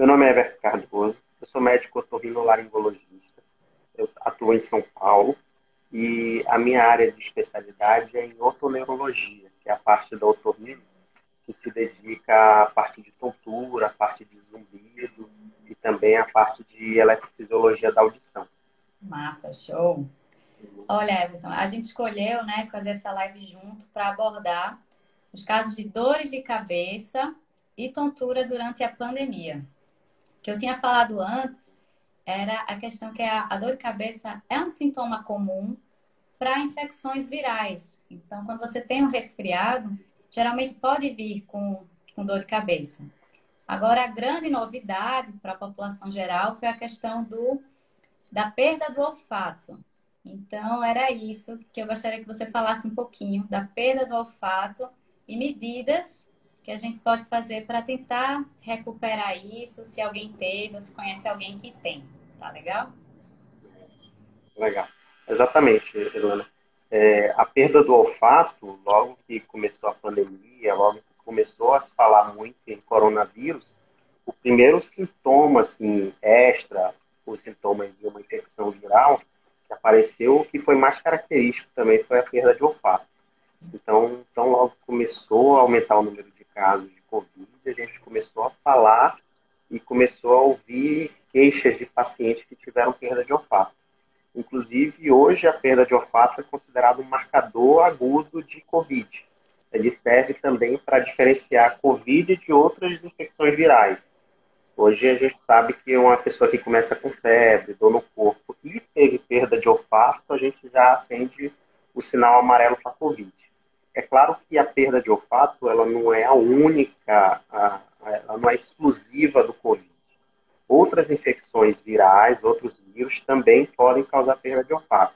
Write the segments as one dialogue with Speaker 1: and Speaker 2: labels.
Speaker 1: Meu nome é Everton Cardoso, eu sou médico otorrinolaringologista, eu atuo em São Paulo e a minha área de especialidade é em otoneurologia, que é a parte da otorrino que se dedica à parte de tontura, à parte de zumbido e também à parte de eletrofisiologia da audição.
Speaker 2: Massa, show! Olha, Everton, a gente escolheu né, fazer essa live junto para abordar os casos de dores de cabeça e tontura durante a pandemia. Que eu tinha falado antes era a questão que a, a dor de cabeça é um sintoma comum para infecções virais. Então, quando você tem um resfriado, geralmente pode vir com, com dor de cabeça. Agora, a grande novidade para a população geral foi a questão do, da perda do olfato. Então, era isso que eu gostaria que você falasse um pouquinho da perda do olfato e medidas que a gente pode fazer para tentar recuperar isso, se alguém teve ou se conhece alguém que tem. Tá legal?
Speaker 1: Legal. Exatamente, Helena. É, a perda do olfato, logo que começou a pandemia, logo que começou a se falar muito em coronavírus, o primeiro sintoma assim, extra, os sintomas de uma infecção viral, que apareceu, que foi mais característico também, foi a perda de olfato. Então, então logo começou a aumentar o número de casos de Covid, a gente começou a falar e começou a ouvir queixas de pacientes que tiveram perda de olfato. Inclusive, hoje a perda de olfato é considerado um marcador agudo de Covid. Ele serve também para diferenciar Covid de outras infecções virais. Hoje a gente sabe que uma pessoa que começa com febre, dor no corpo e teve perda de olfato, a gente já acende o sinal amarelo para Covid. É claro que a perda de olfato ela não é a única, ela não é exclusiva do Covid. Outras infecções virais, outros vírus também podem causar perda de olfato.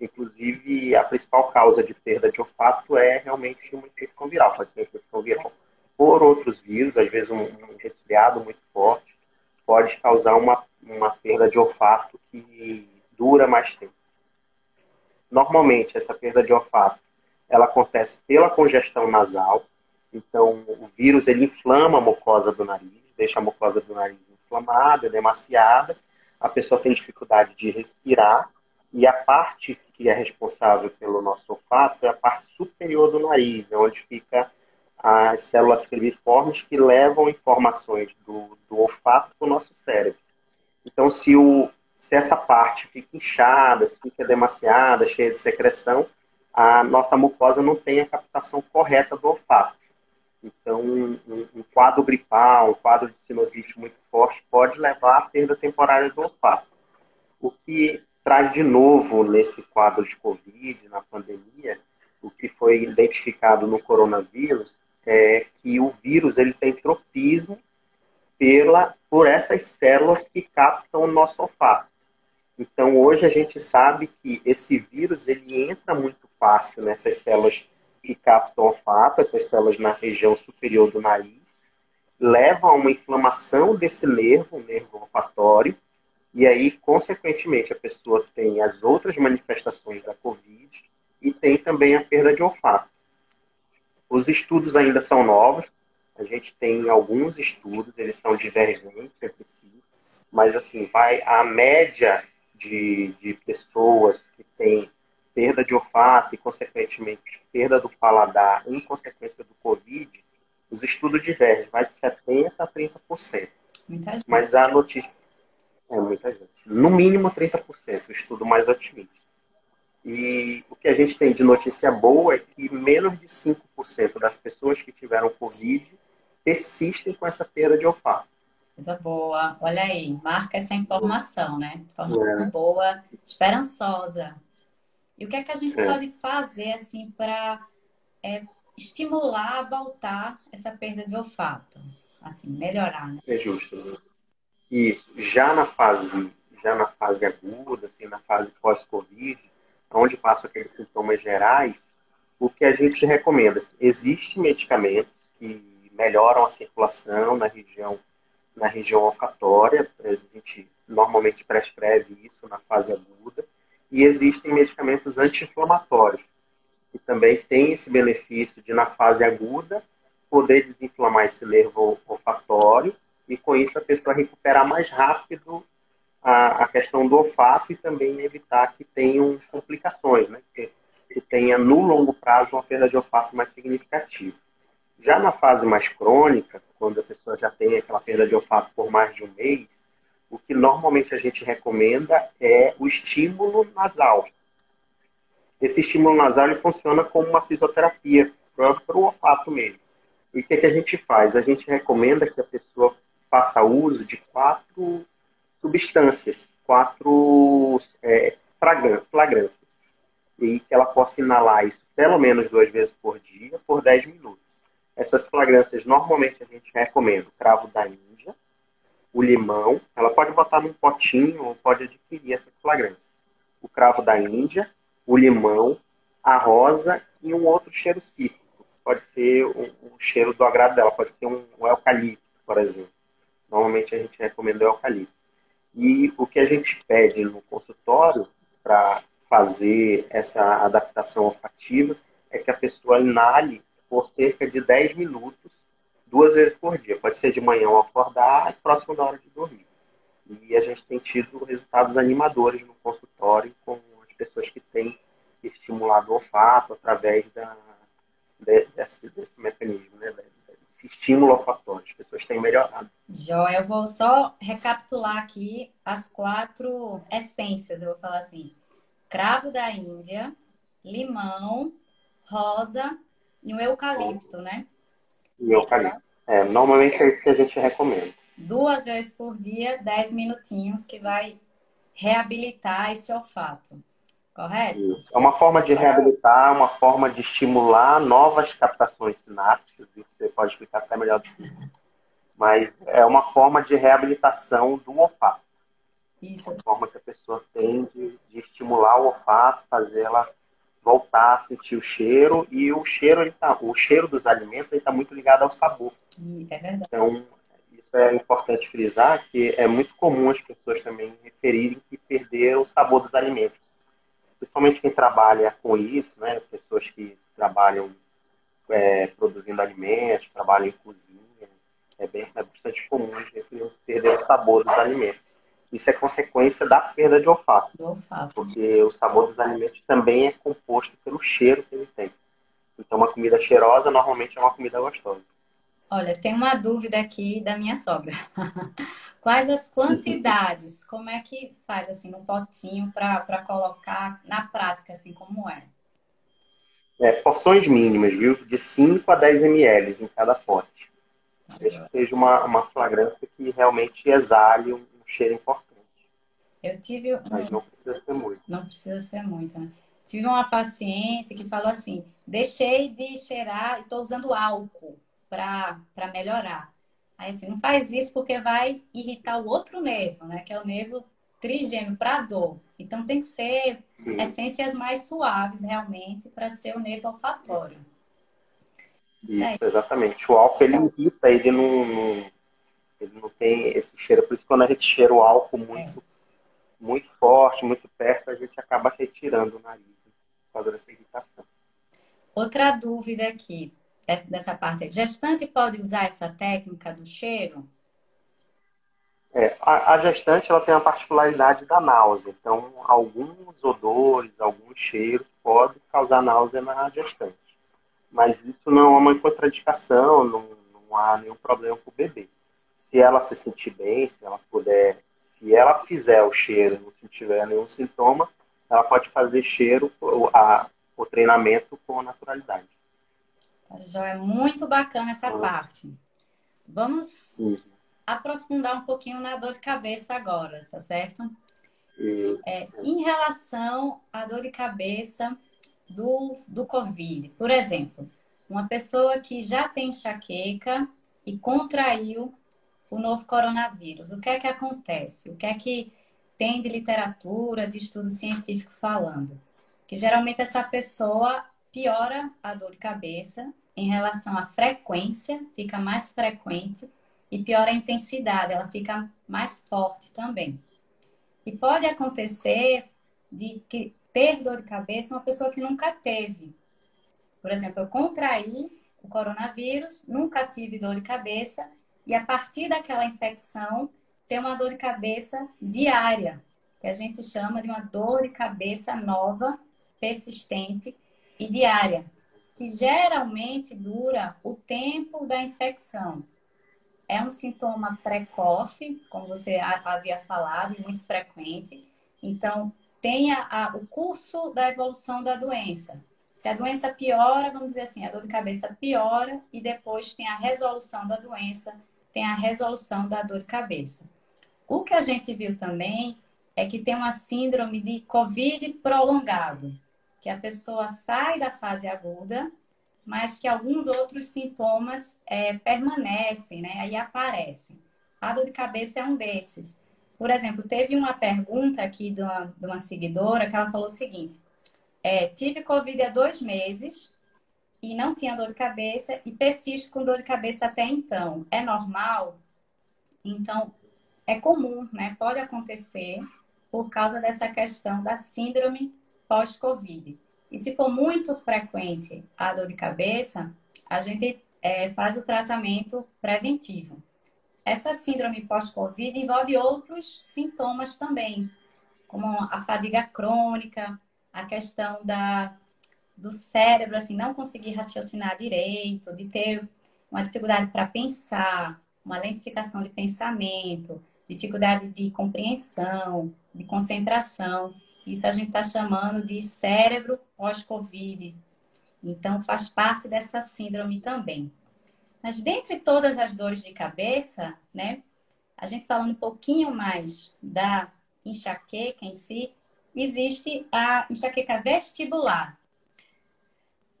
Speaker 1: Inclusive, a principal causa de perda de olfato é realmente uma infecção viral, pode ser uma infecção viral por outros vírus, às vezes um, um resfriado muito forte, pode causar uma, uma perda de olfato que dura mais tempo. Normalmente, essa perda de olfato ela acontece pela congestão nasal, então o vírus ele inflama a mucosa do nariz, deixa a mucosa do nariz inflamada, demasiada, a pessoa tem dificuldade de respirar. E a parte que é responsável pelo nosso olfato é a parte superior do nariz, é onde fica as células cribiformes que levam informações do, do olfato para o nosso cérebro. Então, se, o, se essa parte fica inchada, se fica demasiada, cheia de secreção, a nossa mucosa não tem a captação correta do olfato. Então, um, um quadro gripal, um quadro de sinusite muito forte pode levar à perda temporária do olfato. O que traz de novo nesse quadro de Covid, na pandemia, o que foi identificado no coronavírus, é que o vírus ele tem tropismo pela, por essas células que captam o nosso olfato. Então, hoje a gente sabe que esse vírus ele entra muito fácil nessas células que captam olfato, essas células na região superior do nariz, levam a uma inflamação desse nervo, nervo olfatório, e aí, consequentemente, a pessoa tem as outras manifestações da Covid e tem também a perda de olfato. Os estudos ainda são novos, a gente tem alguns estudos, eles são divergentes entre si, mas assim, vai a média de, de pessoas que têm perda de olfato e, consequentemente, perda do paladar em consequência do Covid, os estudos divergem, vai de 70% a 30%. Muita gente. Mas a notícia. É muita gente. No mínimo 30%, o estudo mais otimista. E o que a gente tem de notícia boa é que menos de 5% das pessoas que tiveram Covid persistem com essa perda de olfato.
Speaker 2: Coisa boa. Olha aí, marca essa informação, né? Informação é. boa, esperançosa. E o que é que a gente é. pode fazer, assim, para é, estimular voltar essa perda de olfato? Assim, melhorar, né?
Speaker 1: É justo. Né? Isso. Já na fase, já na fase aguda, assim, na fase pós-Covid, onde passam aqueles sintomas gerais, o que a gente recomenda? Existem medicamentos que melhoram a circulação na região, na região olfatória, a gente normalmente prescreve isso na fase aguda, e existem medicamentos anti-inflamatórios, que também têm esse benefício de, na fase aguda, poder desinflamar esse nervo olfatório e com isso a pessoa recuperar mais rápido a, a questão do olfato e também evitar que tenham complicações, né? Que, que tenha no longo prazo uma perda de olfato mais significativa. Já na fase mais crônica, quando a pessoa já tem aquela perda de olfato por mais de um mês, o que normalmente a gente recomenda é o estímulo nasal. Esse estímulo nasal ele funciona como uma fisioterapia para o olfato mesmo. E o que, é que a gente faz? A gente recomenda que a pessoa faça uso de quatro substâncias, quatro é, fragrâncias. E que ela possa inalar isso pelo menos duas vezes por dia, por 10 minutos. Essas fragrâncias, normalmente, a gente recomenda o cravo da Índia, o limão. Ela pode botar num potinho ou pode adquirir essas fragrâncias. O cravo da Índia, o limão, a rosa e um outro cheiro cítrico. Pode ser um, um cheiro do agrado dela, pode ser um, um eucalipto, por exemplo. Normalmente a gente recomenda o eucalipto. E o que a gente pede no consultório para fazer essa adaptação olfativa é que a pessoa inale por cerca de 10 minutos, duas vezes por dia. Pode ser de manhã ao acordar e próximo da hora de dormir. E a gente tem tido resultados animadores no consultório com as pessoas que têm estimulado o olfato através da, desse, desse mecanismo, né? Esse estímulo olfatório. As pessoas têm melhorado.
Speaker 2: Joia, eu vou só recapitular aqui as quatro essências, eu vou falar assim. Cravo da Índia, limão, rosa e um eucalipto, né?
Speaker 1: E. É, normalmente é isso que a gente recomenda.
Speaker 2: Duas vezes por dia, dez minutinhos, que vai reabilitar esse olfato. Correto? Isso.
Speaker 1: É uma forma de reabilitar, uma forma de estimular novas captações sinápticas. Isso você pode explicar até melhor. Mas é uma forma de reabilitação do olfato. Isso. Uma forma que a pessoa tem de, de estimular o olfato, fazer ela voltar a sentir o cheiro e o cheiro ele tá, o cheiro dos alimentos está muito ligado ao sabor.
Speaker 2: É verdade.
Speaker 1: Então isso é importante frisar que é muito comum as pessoas também referirem que perderam o sabor dos alimentos, principalmente quem trabalha com isso, né? Pessoas que trabalham é, produzindo alimentos, trabalham em cozinha, é bem é bastante comum perder o sabor dos alimentos. Isso é consequência da perda de olfato.
Speaker 2: Do olfato.
Speaker 1: Porque o sabor dos alimentos também é composto pelo cheiro que ele tem. Então, uma comida cheirosa normalmente é uma comida gostosa.
Speaker 2: Olha, tem uma dúvida aqui da minha sogra. Quais as quantidades? Como é que faz assim no potinho para colocar na prática, assim como é?
Speaker 1: É, porções mínimas, viu? De 5 a 10 ml em cada pote. Desde que seja uma, uma flagrância que realmente exale um cheiro importante.
Speaker 2: Eu tive. Um...
Speaker 1: Mas não precisa ser muito.
Speaker 2: Não precisa ser muito, né? Tive uma paciente que falou assim: deixei de cheirar e estou usando álcool para melhorar. Aí assim, não faz isso porque vai irritar o outro nervo, né? Que é o nervo trigêmeo para dor. Então tem que ser Sim. essências mais suaves realmente para ser o nervo olfatório.
Speaker 1: Isso, é. exatamente. O álcool ele irrita, ele não, não, ele não tem esse cheiro. Por isso quando a gente cheira o álcool muito, é. muito forte, muito perto, a gente acaba retirando o nariz né, por causa dessa irritação.
Speaker 2: Outra dúvida aqui dessa parte. Gestante pode usar essa técnica do cheiro?
Speaker 1: É, a, a, gestante ela tem a particularidade da náusea. Então, alguns odores, alguns cheiros podem causar náusea na gestante. Mas isso não é uma contradicação, não, não há nenhum problema para o bebê se ela se sentir bem, se ela puder, se ela fizer o cheiro não tiver nenhum sintoma, ela pode fazer cheiro, a, o treinamento com naturalidade.
Speaker 2: Já é muito bacana essa parte. Vamos Sim. aprofundar um pouquinho na dor de cabeça agora, tá certo? É, em relação à dor de cabeça do, do Covid, por exemplo, uma pessoa que já tem enxaqueca e contraiu o novo coronavírus. O que é que acontece? O que é que tem de literatura, de estudo científico falando? Que geralmente essa pessoa piora a dor de cabeça em relação à frequência, fica mais frequente e piora a intensidade, ela fica mais forte também. E pode acontecer de que ter dor de cabeça uma pessoa que nunca teve. Por exemplo, eu contraí o coronavírus, nunca tive dor de cabeça e a partir daquela infecção ter uma dor de cabeça diária, que a gente chama de uma dor de cabeça nova, persistente e diária, que geralmente dura o tempo da infecção. É um sintoma precoce, como você havia falado, muito frequente. Então, tenha a, o curso da evolução da doença. Se a doença piora, vamos dizer assim, a dor de cabeça piora e depois tem a resolução da doença, tem a resolução da dor de cabeça. O que a gente viu também é que tem uma síndrome de COVID prolongado, que a pessoa sai da fase aguda, mas que alguns outros sintomas é, permanecem, né? Aí aparecem. A dor de cabeça é um desses. Por exemplo, teve uma pergunta aqui de uma, de uma seguidora que ela falou o seguinte: é, tive Covid há dois meses e não tinha dor de cabeça e persisto com dor de cabeça até então. É normal? Então, é comum, né? Pode acontecer por causa dessa questão da síndrome pós-Covid. E se for muito frequente a dor de cabeça, a gente é, faz o tratamento preventivo. Essa síndrome pós-Covid envolve outros sintomas também, como a fadiga crônica, a questão da, do cérebro assim não conseguir raciocinar direito, de ter uma dificuldade para pensar, uma lentificação de pensamento, dificuldade de compreensão, de concentração. Isso a gente está chamando de cérebro pós-Covid. Então, faz parte dessa síndrome também. Mas dentre todas as dores de cabeça, né, a gente falando um pouquinho mais da enxaqueca em si, existe a enxaqueca vestibular.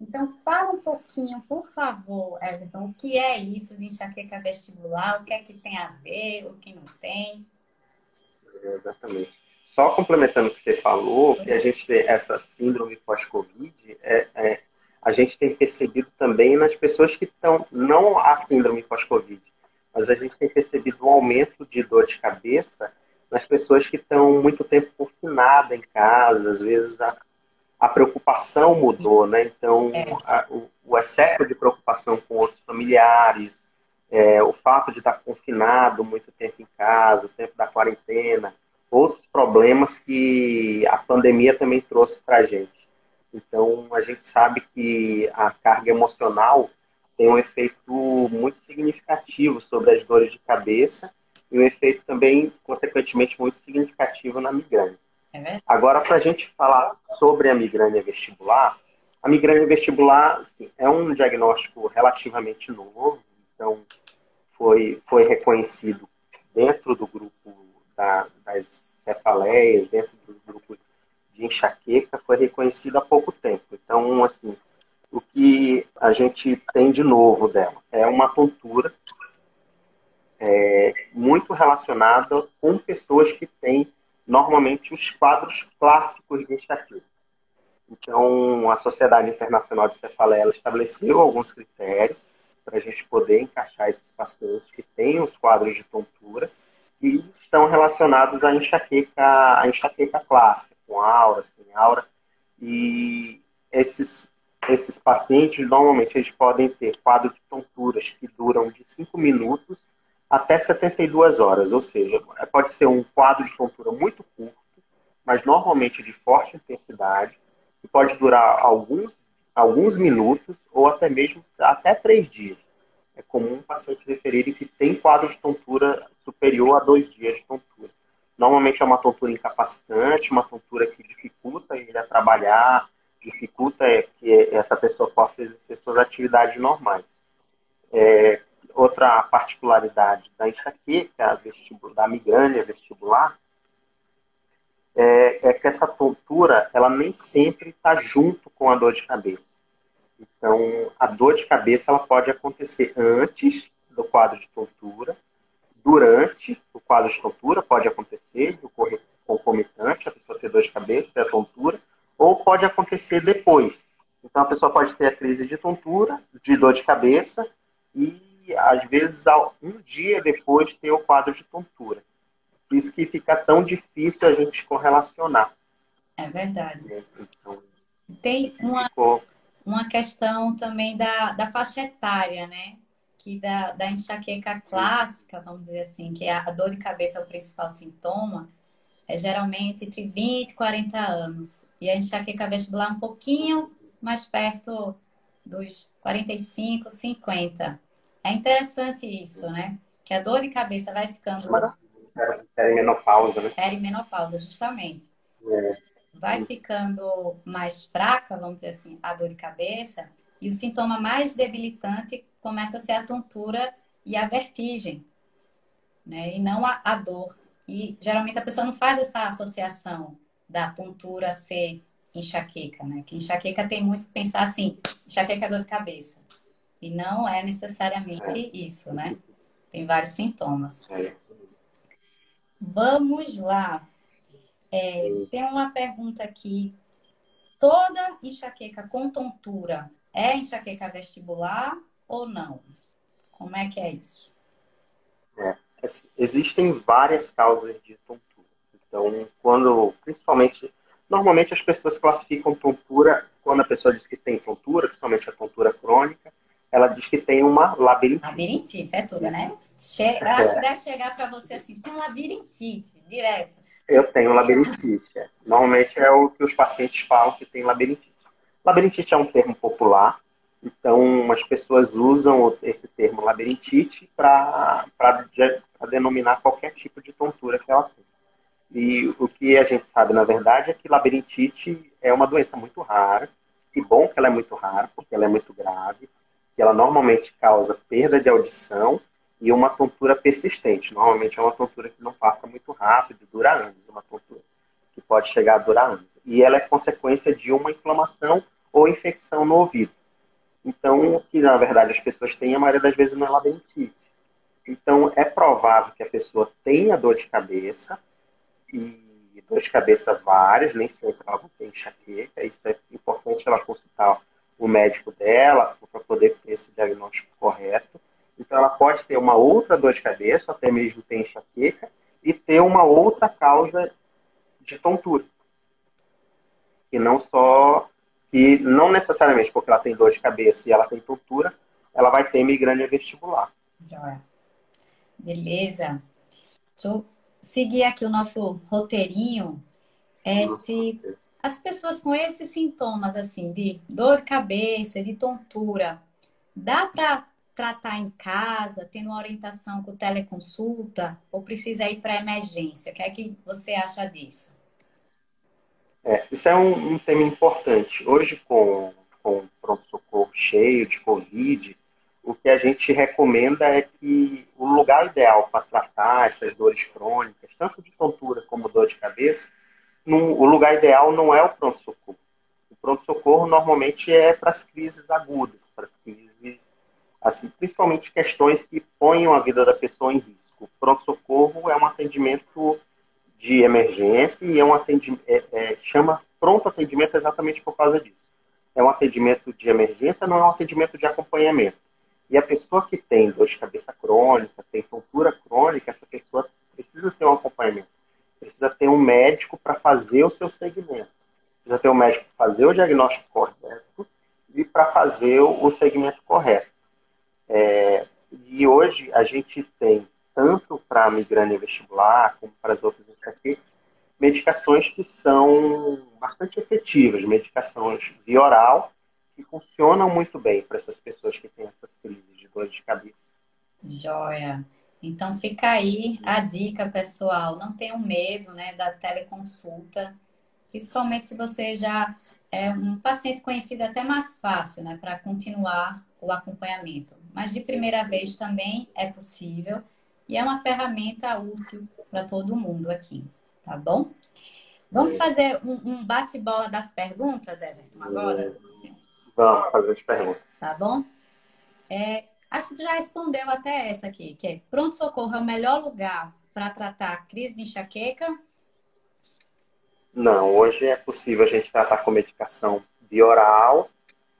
Speaker 2: Então, fala um pouquinho, por favor, Everton, o que é isso de enxaqueca vestibular, o que é que tem a ver, o que não tem.
Speaker 1: É, exatamente. Só complementando o que você falou, que a gente tem essa síndrome pós-Covid, é, é, a gente tem percebido também nas pessoas que estão, não a síndrome pós-Covid, mas a gente tem percebido um aumento de dor de cabeça nas pessoas que estão muito tempo confinadas em casa, às vezes a, a preocupação mudou, né? Então, é. a, o, o, excesso de preocupação com outros familiares, é, o fato de estar confinado muito tempo em casa, o tempo da quarentena, outros problemas que a pandemia também trouxe para a gente. Então, a gente sabe que a carga emocional tem um efeito muito significativo sobre as dores de cabeça e um efeito também, consequentemente, muito significativo na migrânia. É Agora, para a gente falar sobre a migrânia vestibular, a migrânia vestibular assim, é um diagnóstico relativamente novo, então foi, foi reconhecido dentro do grupo da, das cefaleias, dentro do grupo de enxaqueca, foi reconhecido há pouco tempo. Então, assim, o que a gente tem de novo dela é uma tontura é, muito relacionada com pessoas que têm normalmente os quadros clássicos de enxaqueca. Então, a Sociedade Internacional de Cefaleia estabeleceu alguns critérios para a gente poder encaixar esses pacientes que têm os quadros de tontura que estão relacionados à enxaqueca, à enxaqueca clássica, com aura, sem aura. E esses, esses pacientes, normalmente, eles podem ter quadros de tonturas que duram de 5 minutos até 72 horas, ou seja, pode ser um quadro de tontura muito curto, mas normalmente de forte intensidade, que pode durar alguns, alguns minutos ou até mesmo até três dias é comum um paciente referir que tem quadro de tontura superior a dois dias de tontura. Normalmente é uma tontura incapacitante, uma tontura que dificulta ele a trabalhar, dificulta que essa pessoa possa exercer suas atividades normais. É, outra particularidade da enxaqueca, da migrânia vestibular, é, é, que essa tontura ela nem sempre está junto com a dor de cabeça. Então, a dor de cabeça ela pode acontecer antes do quadro de tontura, durante o quadro de tontura, pode acontecer, ocorrer concomitante, a pessoa ter dor de cabeça, ter a tontura, ou pode acontecer depois. Então, a pessoa pode ter a crise de tontura, de dor de cabeça, e às vezes um dia depois ter o quadro de tontura. Por isso que fica tão difícil a gente correlacionar.
Speaker 2: É verdade. Então, Tem uma, ficou uma questão também da, da faixa etária, né? que da, da enxaqueca clássica, vamos dizer assim, que é a dor de cabeça é o principal sintoma, é geralmente entre 20 e 40 anos. E a enxaqueca vestibular um pouquinho mais perto dos 45, 50. É interessante isso, né? Que a dor de cabeça vai ficando.
Speaker 1: Perimenopausa, né?
Speaker 2: Perimenopausa, justamente. É. Vai ficando mais fraca, vamos dizer assim, a dor de cabeça, e o sintoma mais debilitante começa a ser a tontura e a vertigem, né? E não a, a dor. E geralmente a pessoa não faz essa associação da tontura ser enxaqueca, né? Que enxaqueca tem muito pensar assim, enxaqueca é dor de cabeça. E não é necessariamente isso, né? Tem vários sintomas. Vamos lá. É, tem uma pergunta aqui. Toda enxaqueca com tontura é enxaqueca vestibular ou não? Como é que é isso?
Speaker 1: É, assim, existem várias causas de tontura. Então, quando, principalmente, normalmente as pessoas classificam tontura, quando a pessoa diz que tem tontura, principalmente a tontura crônica, ela diz que tem uma labirintite.
Speaker 2: Labirintite, é tudo, né? Che é. Acho que deve chegar para você assim, tem labirintite, direto.
Speaker 1: Eu tenho labirintite. É. Normalmente é o que os pacientes falam que tem labirintite. Labirintite é um termo popular, então as pessoas usam esse termo labirintite para denominar qualquer tipo de tontura que ela tem. E o que a gente sabe, na verdade, é que labirintite é uma doença muito rara. Que bom que ela é muito rara, porque ela é muito grave. Que ela normalmente causa perda de audição e uma tontura persistente. Normalmente é uma tontura que não passa muito rápido, dura anos. Uma tontura que pode chegar a durar anos. E ela é consequência de uma inflamação ou infecção no ouvido. Então, o que na verdade as pessoas têm, a maioria das vezes não é labirintite. Então, é provável que a pessoa tenha dor de cabeça, e dor de cabeça várias, nem sempre ela tem enxaqueca. Isso é importante ela consultar o médico dela para poder ter esse diagnóstico correto. Então, ela pode ter uma outra dor de cabeça, até mesmo ter enxaqueca, e ter uma outra causa de tontura. E não só, que não necessariamente porque ela tem dor de cabeça e ela tem tontura, ela vai ter migrânia vestibular.
Speaker 2: Beleza. Deixa seguir aqui o nosso roteirinho, é se as pessoas com esses sintomas, assim, de dor de cabeça, de tontura, dá para tratar em casa, tendo uma orientação com teleconsulta, ou precisa ir para emergência? O que é que você acha disso?
Speaker 1: É, isso é um, um tema importante. Hoje, com, com pronto-socorro cheio de Covid, o que a gente recomenda é que o lugar ideal para tratar essas dores crônicas, tanto de tontura como dor de cabeça, o lugar ideal não é o pronto-socorro. O pronto-socorro normalmente é para as crises agudas, para as crises, assim, principalmente questões que ponham a vida da pessoa em risco. O pronto-socorro é um atendimento de emergência e é um atendimento, é, é, chama pronto atendimento exatamente por causa disso. É um atendimento de emergência, não é um atendimento de acompanhamento. E a pessoa que tem dor de cabeça crônica, tem tontura crônica, essa pessoa precisa ter um acompanhamento. Precisa ter um médico para fazer o seu segmento. Precisa ter um médico para fazer o diagnóstico correto e para fazer o segmento correto. É, e hoje a gente tem, tanto para a migrânia vestibular, como para as outras enxaquecas, medicações que são bastante efetivas, medicações via oral, que funcionam muito bem para essas pessoas que têm essas crises de dor de cabeça.
Speaker 2: Joia. Então fica aí a dica, pessoal. Não tenham medo né, da teleconsulta. Principalmente se você já é um paciente conhecido, é até mais fácil né, para continuar o acompanhamento. Mas de primeira vez também é possível e é uma ferramenta útil para todo mundo aqui, tá bom? Vamos fazer um, um bate-bola das perguntas, Everton, agora?
Speaker 1: Vamos fazer as perguntas.
Speaker 2: Tá bom? É, acho que tu já respondeu até essa aqui, que é pronto-socorro é o melhor lugar para tratar crise de enxaqueca?
Speaker 1: Não, hoje é possível a gente tratar com medicação bioral,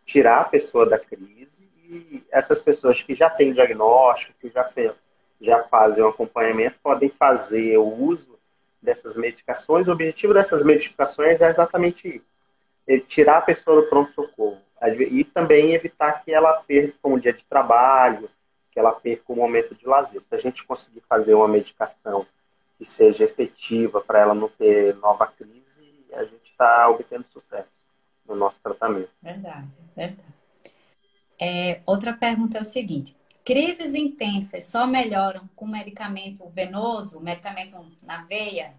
Speaker 1: tirar a pessoa da crise e essas pessoas que já têm diagnóstico, que já, fez, já fazem o acompanhamento, podem fazer o uso dessas medicações. O objetivo dessas medicações é exatamente isso: é tirar a pessoa do pronto-socorro e também evitar que ela perca um dia de trabalho, que ela perca o momento de lazer. Se a gente conseguir fazer uma medicação que seja efetiva para ela não ter nova crise, a gente está obtendo sucesso no nosso tratamento.
Speaker 2: Verdade, verdade. É, outra pergunta é o seguinte: crises intensas só melhoram com medicamento venoso, medicamento na veia?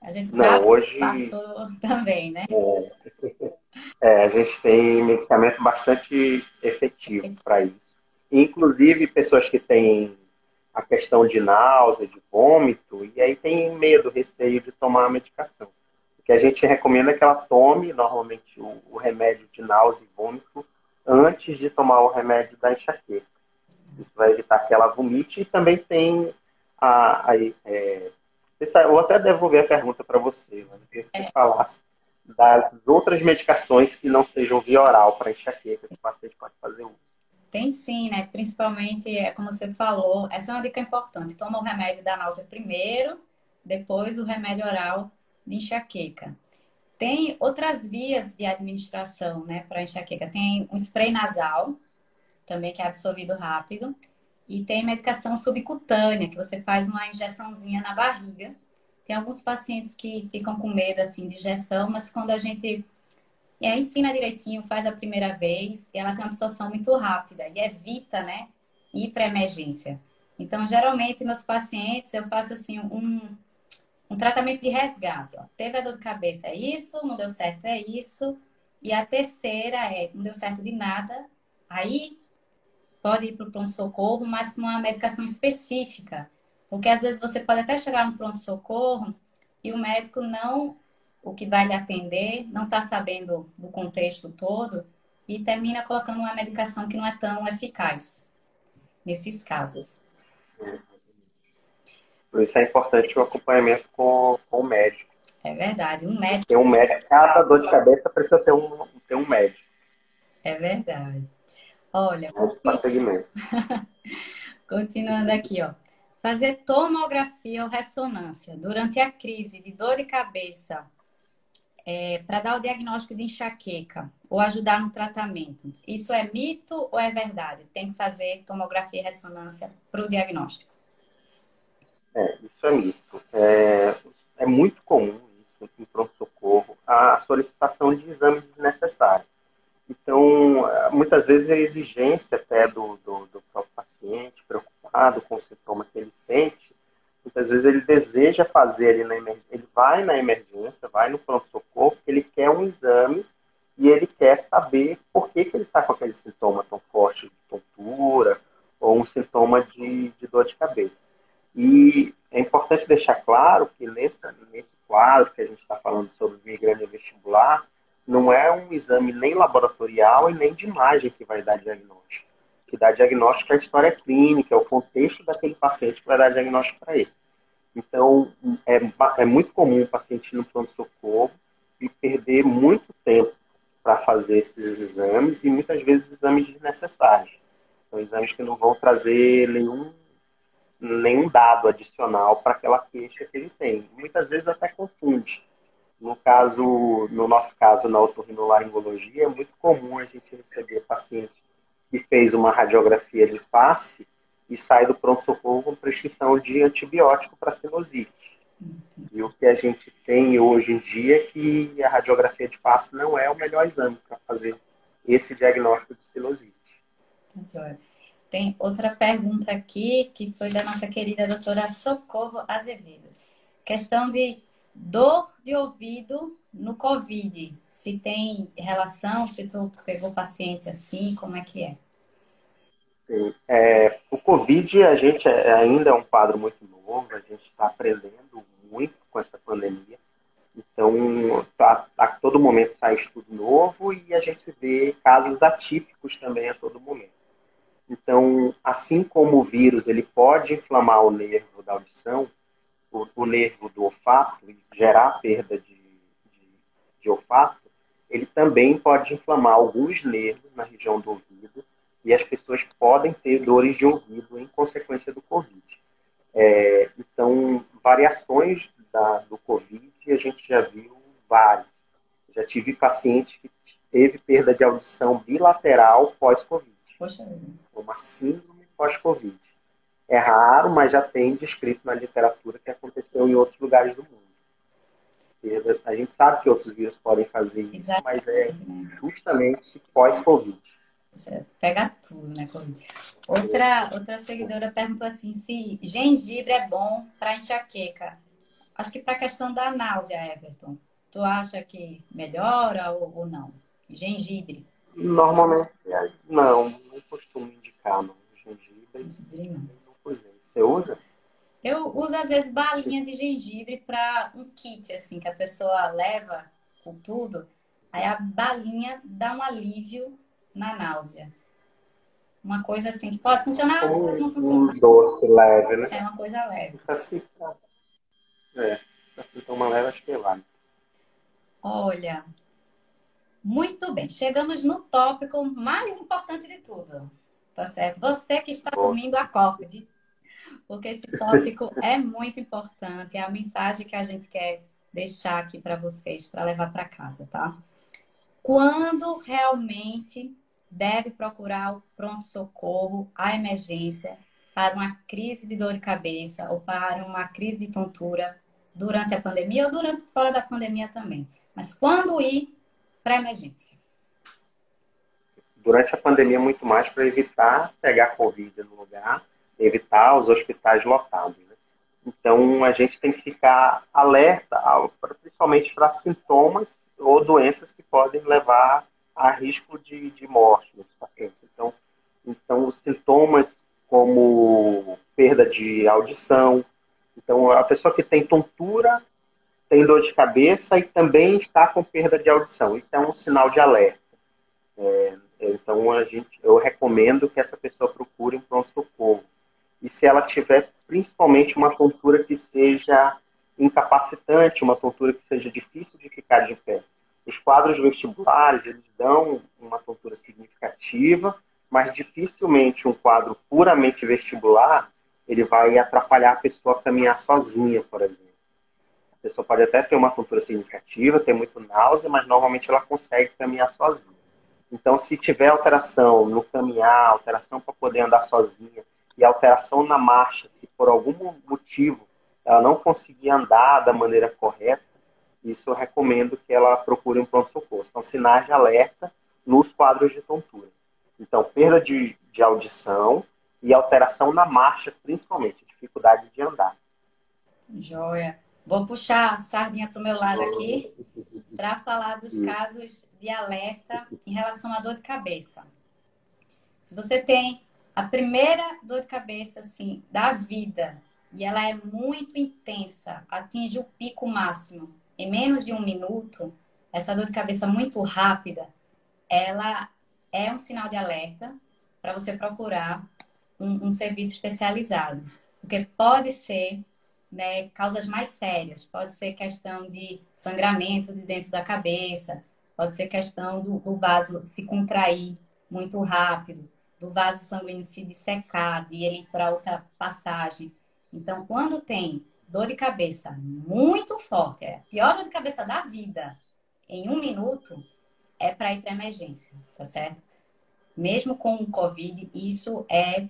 Speaker 2: A gente
Speaker 1: não, hoje
Speaker 2: passou também, né?
Speaker 1: É. É, a gente tem medicamento bastante efetivo para isso. Inclusive, pessoas que têm a questão de náusea, de vômito, e aí tem medo, receio de tomar a medicação. O que a gente recomenda é que ela tome, normalmente, o, o remédio de náusea e vômito antes de tomar o remédio da enxaqueca. Isso vai evitar que ela vomite e também tem a. a é, eu até devolver a pergunta para você, né? que você é. falasse das outras medicações que não sejam via oral para enxaqueca, que o paciente pode fazer uso.
Speaker 2: Tem sim, né? Principalmente, é como você falou, essa é uma dica importante. Toma o remédio da náusea primeiro, depois o remédio oral de enxaqueca. Tem outras vias de administração, né, para enxaqueca. Tem um spray nasal, também que é absorvido rápido, e tem medicação subcutânea, que você faz uma injeçãozinha na barriga tem alguns pacientes que ficam com medo assim de injeção, mas quando a gente é, ensina direitinho, faz a primeira vez, ela tem uma absorção muito rápida e evita, né, ir para emergência. Então, geralmente, meus pacientes, eu faço assim um, um tratamento de resgate. Ó. Teve a dor de cabeça, é isso, não deu certo, é isso. E a terceira é, não deu certo de nada, aí pode ir para o pronto-socorro, mas com uma medicação específica porque às vezes você pode até chegar no pronto-socorro e o médico não, o que vai lhe atender, não está sabendo do contexto todo e termina colocando uma medicação que não é tão eficaz nesses casos.
Speaker 1: Por isso é importante o acompanhamento com, com o médico.
Speaker 2: É verdade, um médico.
Speaker 1: Tem um médico, cada dor de cabeça precisa ter um, ter um médico.
Speaker 2: É verdade. Olha, continuando aqui, ó. Fazer tomografia ou ressonância durante a crise de dor de cabeça é, para dar o diagnóstico de enxaqueca ou ajudar no tratamento. Isso é mito ou é verdade? Tem que fazer tomografia e ressonância para o diagnóstico?
Speaker 1: É, isso é mito. É, é muito comum isso em pronto-socorro, a solicitação de exames necessários. Então, muitas vezes a exigência até do, do, do próprio paciente, preocupado com o sintoma que ele sente, muitas vezes ele deseja fazer ele na emergência, ele vai na emergência, vai no pronto-socorro, ele quer um exame e ele quer saber por que, que ele está com aquele sintoma tão forte de tontura ou um sintoma de, de dor de cabeça. E é importante deixar claro que nesse, nesse quadro que a gente está falando sobre migrânia vestibular, não é um exame nem laboratorial e nem de imagem que vai dar diagnóstico. O que dá diagnóstico é a história clínica, é o contexto daquele paciente que vai dar diagnóstico para ele. Então, é, é muito comum o paciente ir no pronto-socorro e perder muito tempo para fazer esses exames e muitas vezes exames desnecessários. São exames que não vão trazer nenhum, nenhum dado adicional para aquela queixa que ele tem. Muitas vezes até confunde no caso, no nosso caso, na otorrinolaringologia, é muito comum a gente receber paciente que fez uma radiografia de face e sai do pronto-socorro com prescrição de antibiótico para sinusite. E o que a gente tem hoje em dia é que a radiografia de face não é o melhor exame para fazer esse diagnóstico de sinusite.
Speaker 2: Tem outra pergunta aqui que foi da nossa querida doutora Socorro Azevedo. Questão de Dor de ouvido no Covid. Se tem relação, se tu pegou paciente assim, como é que é?
Speaker 1: É, o Covid, a gente é, ainda é um quadro muito novo, a gente está aprendendo muito com essa pandemia. Então, tá, a todo momento sai estudo novo e a gente vê casos atípicos também a todo momento. Então, assim como o vírus ele pode inflamar o nervo da audição, o, o nervo do olfato e gerar perda de, de, de olfato, ele também pode inflamar alguns nervos na região do ouvido e as pessoas podem ter dores de ouvido em consequência do Covid. É, então, variações da, do Covid a gente já viu várias. Já tive paciente que teve perda de audição bilateral pós-Covid. Uma síndrome pós-Covid. É raro, mas já tem descrito na literatura que aconteceu em outros lugares do mundo. A gente sabe que outros vírus podem fazer isso, Exatamente, mas é né? justamente pós-Covid.
Speaker 2: Pega tudo, né, Covid? Outra, outra seguidora perguntou assim: se gengibre é bom para enxaqueca. Acho que para a questão da náusea, Everton. Tu acha que melhora ou, ou não? Gengibre.
Speaker 1: Normalmente, não. Não costumo indicar, não. Gengibre. Gengibre não. Você usa?
Speaker 2: Eu uso, às vezes, balinha de gengibre para um kit, assim, que a pessoa leva com tudo. Aí a balinha dá um alívio na náusea. Uma coisa assim que pode funcionar ou pode não funcionar.
Speaker 1: Um doce leve, né?
Speaker 2: É uma coisa leve.
Speaker 1: Assim, é, assim, uma leve acho que é lá.
Speaker 2: Olha, muito bem. Chegamos no tópico mais importante de tudo. Tá certo? Você que está dormindo, acorde. Porque esse tópico é muito importante. É a mensagem que a gente quer deixar aqui para vocês, para levar para casa, tá? Quando realmente deve procurar o pronto-socorro, a emergência, para uma crise de dor de cabeça ou para uma crise de tontura durante a pandemia ou durante fora da pandemia também. Mas quando ir para emergência?
Speaker 1: Durante a pandemia, muito mais para evitar pegar Covid no lugar, evitar os hospitais lotados. Né? Então, a gente tem que ficar alerta, principalmente para sintomas ou doenças que podem levar a risco de, de morte nesse paciente. Então, então, os sintomas como perda de audição. Então, a pessoa que tem tontura tem dor de cabeça e também está com perda de audição. Isso é um sinal de alerta. É, então, a gente, eu recomendo que essa pessoa procure um pronto-socorro. E se ela tiver principalmente uma tontura que seja incapacitante, uma tontura que seja difícil de ficar de pé. Os quadros vestibulares, eles dão uma tontura significativa, mas dificilmente um quadro puramente vestibular, ele vai atrapalhar a pessoa a caminhar sozinha, por exemplo. A pessoa pode até ter uma tontura significativa, ter muito náusea, mas normalmente ela consegue caminhar sozinha. Então, se tiver alteração no caminhar, alteração para poder andar sozinha e alteração na marcha, se por algum motivo ela não conseguir andar da maneira correta, isso eu recomendo que ela procure um pronto-socorro. São sinais de alerta nos quadros de tontura. Então, perda de, de audição e alteração na marcha, principalmente, dificuldade de andar.
Speaker 2: Joia. Vou puxar a sardinha para o meu lado aqui para falar dos casos de alerta em relação à dor de cabeça. Se você tem a primeira dor de cabeça assim da vida e ela é muito intensa, atinge o pico máximo em menos de um minuto, essa dor de cabeça muito rápida, ela é um sinal de alerta para você procurar um, um, serviço especializado. Porque pode ser né, causas mais sérias, pode ser questão de sangramento de dentro da cabeça, pode ser questão do, do vaso se contrair muito rápido, do vaso sanguíneo se dissecar, de ele ir para outra passagem. Então, quando tem dor de cabeça muito forte, é a pior dor de cabeça da vida, em um minuto, é para ir para emergência, tá certo? Mesmo com o Covid, isso é,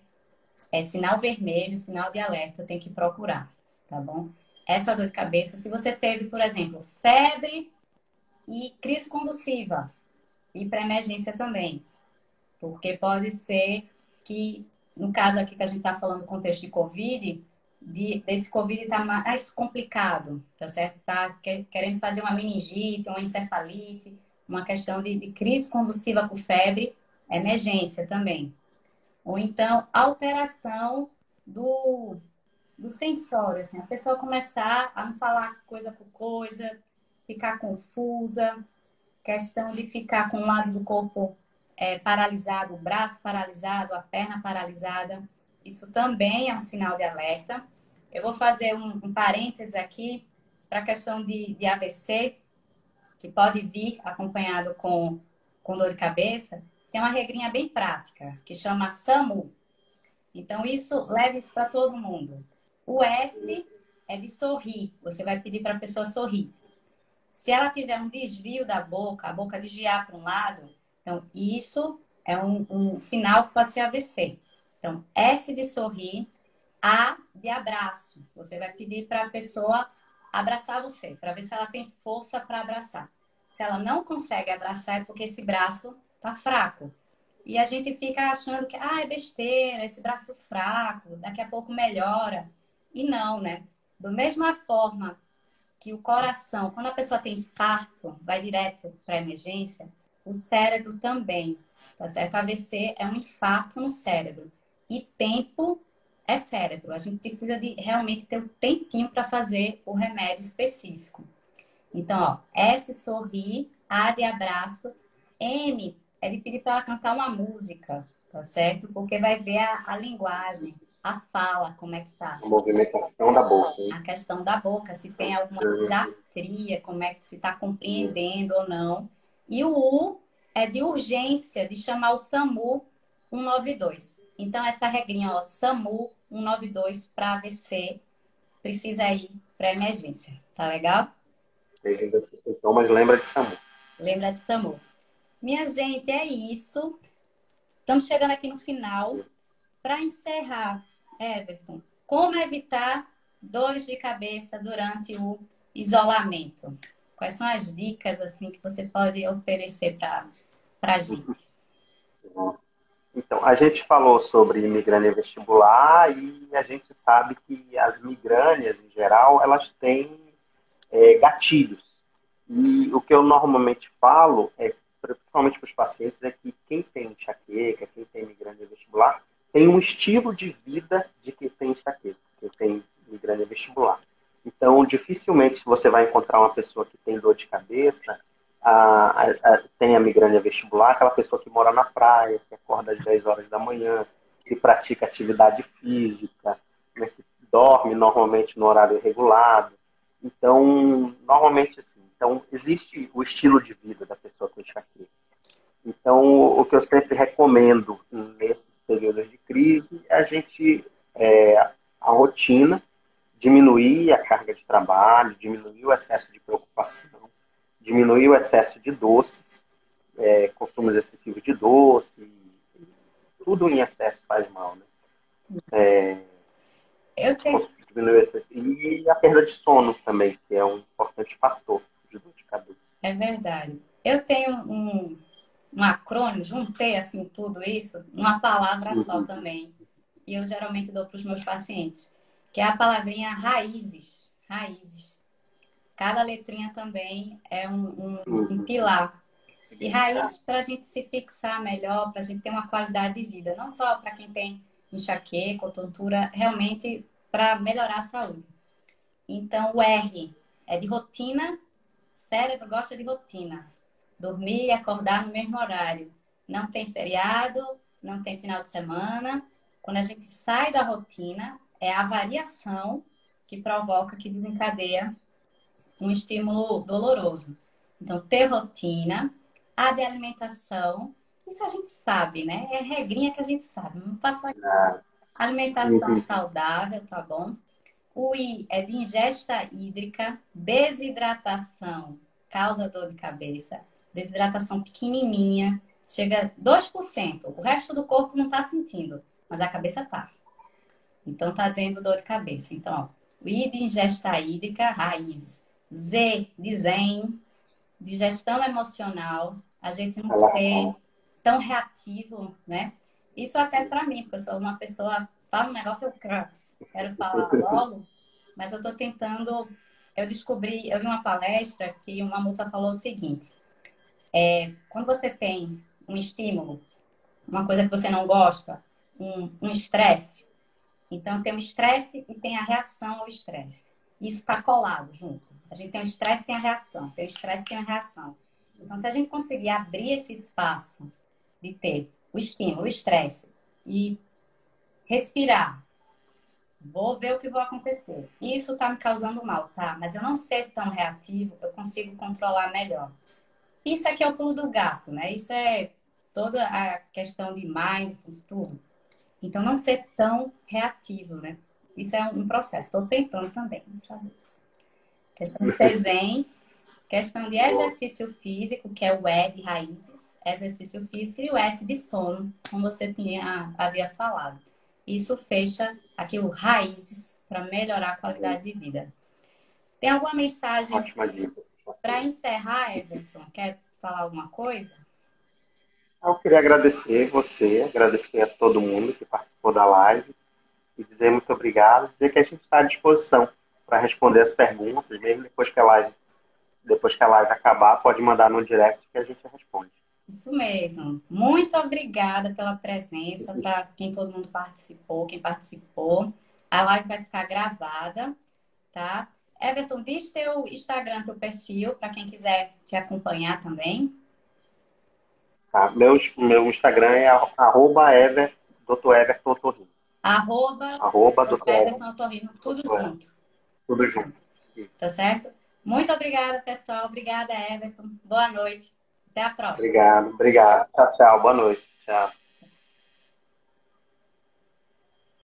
Speaker 2: é sinal vermelho, sinal de alerta, tem que procurar, tá bom? Essa dor de cabeça, se você teve, por exemplo, febre e crise convulsiva, ir para emergência também, porque pode ser que, no caso aqui que a gente está falando do contexto de Covid, de, desse Covid está mais complicado, tá certo? Está querendo fazer uma meningite, uma encefalite, uma questão de, de crise convulsiva com febre, emergência também. Ou então, alteração do, do sensório, assim, a pessoa começar a não falar coisa com coisa, ficar confusa, questão de ficar com um lado do corpo é, paralisado, o braço paralisado, a perna paralisada. Isso também é um sinal de alerta. Eu vou fazer um, um parênteses aqui para a questão de, de AVC, que pode vir acompanhado com, com dor de cabeça. Tem uma regrinha bem prática, que chama SAMU. Então, isso, leve isso para todo mundo. O S é de sorrir. Você vai pedir para a pessoa sorrir. Se ela tiver um desvio da boca, a boca desviar para um lado, então isso é um, um sinal que pode ser AVC. Então, S de sorrir, A de abraço. Você vai pedir para a pessoa abraçar você, para ver se ela tem força para abraçar. Se ela não consegue abraçar, é porque esse braço está fraco. E a gente fica achando que, ah, é besteira, esse braço fraco, daqui a pouco melhora. E não, né? Da mesma forma que o coração, quando a pessoa tem infarto, vai direto para emergência, o cérebro também, tá certo? AVC é um infarto no cérebro. E tempo é cérebro. A gente precisa de realmente ter um tempinho para fazer o remédio específico. Então, ó, S sorrir, A de abraço, M é de pedir para ela cantar uma música, tá certo? Porque vai ver a, a linguagem, a fala, como é que tá.
Speaker 1: A movimentação da boca. Hein?
Speaker 2: A questão da boca, se tem alguma desatria, como é que se está compreendendo ou não. E o U é de urgência, de chamar o SAMU 192. Então, essa regrinha, ó, SAMU 192 para AVC, precisa ir para emergência. Tá legal?
Speaker 1: Então, mas lembra de SAMU.
Speaker 2: Lembra de SAMU. Minha gente, é isso. Estamos chegando aqui no final. Para encerrar, Everton, como evitar dores de cabeça durante o isolamento? Quais são as dicas assim que você pode oferecer para a gente?
Speaker 1: Então, a gente falou sobre migrânia vestibular e a gente sabe que as migrânias, em geral, elas têm é, gatilhos. E o que eu normalmente falo é principalmente para os pacientes, é que quem tem enxaqueca, quem tem migrânia vestibular, tem um estilo de vida de quem tem enxaqueca, quem tem migrânia vestibular. Então, dificilmente você vai encontrar uma pessoa que tem dor de cabeça, a, a, a, tem a migrânia vestibular, aquela pessoa que mora na praia, que acorda às 10 horas da manhã, que pratica atividade física, né, que dorme normalmente no horário regulado. Então, normalmente, assim, então, existe o estilo de vida da pessoa com enxaqueca. Então, o que eu sempre recomendo nesses períodos de crise é a gente, é, a rotina, diminuir a carga de trabalho, diminuir o excesso de preocupação, diminuir o excesso de doces, é, consumos excessivos de doce, tudo em excesso faz mal, né? É,
Speaker 2: eu tenho...
Speaker 1: E a perda de sono também, que é um importante fator de dor de cabeça.
Speaker 2: É verdade. Eu tenho um, um acrônimo, juntei assim tudo isso, uma palavra uhum. só também. E eu geralmente dou para os meus pacientes, que é a palavrinha raízes. Raízes. Cada letrinha também é um, um, um pilar. E raiz para a gente se fixar melhor, para a gente ter uma qualidade de vida, não só para quem tem enxaqueca tontura, realmente para melhorar a saúde. Então, o R é de rotina cérebro gosta de rotina. Dormir e acordar no mesmo horário. Não tem feriado, não tem final de semana. Quando a gente sai da rotina, é a variação que provoca, que desencadeia um estímulo doloroso. Então, ter rotina, a de alimentação, isso a gente sabe, né? É regrinha que a gente sabe. Não passa alimentação uhum. saudável, tá bom? O I é de ingesta hídrica, desidratação, causa dor de cabeça, desidratação pequenininha, chega a 2%. O resto do corpo não está sentindo, mas a cabeça tá. Então tá tendo dor de cabeça. Então, ó, o I de ingesta hídrica, raízes. Z de zen, digestão emocional, a gente não ser tão reativo, né? Isso até para mim, porque eu sou uma pessoa, fala um negócio, eu quero falar logo, mas eu estou tentando. Eu descobri, eu vi uma palestra que uma moça falou o seguinte: é, quando você tem um estímulo, uma coisa que você não gosta, um estresse, um então tem o estresse e tem a reação ao estresse. Isso está colado junto. A gente tem o estresse tem a reação, tem o estresse tem a reação. Então, se a gente conseguir abrir esse espaço de ter o estímulo, o estresse e respirar, Vou ver o que vai acontecer. Isso está me causando mal, tá? Mas eu não ser tão reativo, eu consigo controlar melhor. Isso aqui é o pulo do gato, né? Isso é toda a questão de mindfulness, tudo. Então, não ser tão reativo, né? Isso é um processo. Estou tentando também fazer isso. Questão de desenho, questão de exercício físico, que é o E de raízes, exercício físico e o S de sono, como você tinha, havia falado. Isso fecha aqui o raízes para melhorar a qualidade de vida. Tem alguma mensagem para encerrar, Everton? Quer falar alguma coisa?
Speaker 1: Eu queria agradecer você, agradecer a todo mundo que participou da live e dizer muito obrigado, dizer que a gente está à disposição para responder as perguntas, mesmo depois que a live depois que a live acabar, pode mandar no direct que a gente responde.
Speaker 2: Isso mesmo. Muito obrigada pela presença, para quem todo mundo participou, quem participou. A live vai ficar gravada, tá? Everton, diz teu Instagram, teu perfil, para quem quiser te acompanhar também.
Speaker 1: Tá. Meu, meu Instagram é arroba Ever, Dr. Everton Torrino.
Speaker 2: Arroba,
Speaker 1: arroba Dr.
Speaker 2: Everton Torrino, tudo junto.
Speaker 1: Tudo junto.
Speaker 2: Tá certo? Muito obrigada, pessoal. Obrigada, Everton. Boa noite. Até a próxima.
Speaker 1: Obrigado, obrigado. Tchau, tchau. Boa noite. Tchau.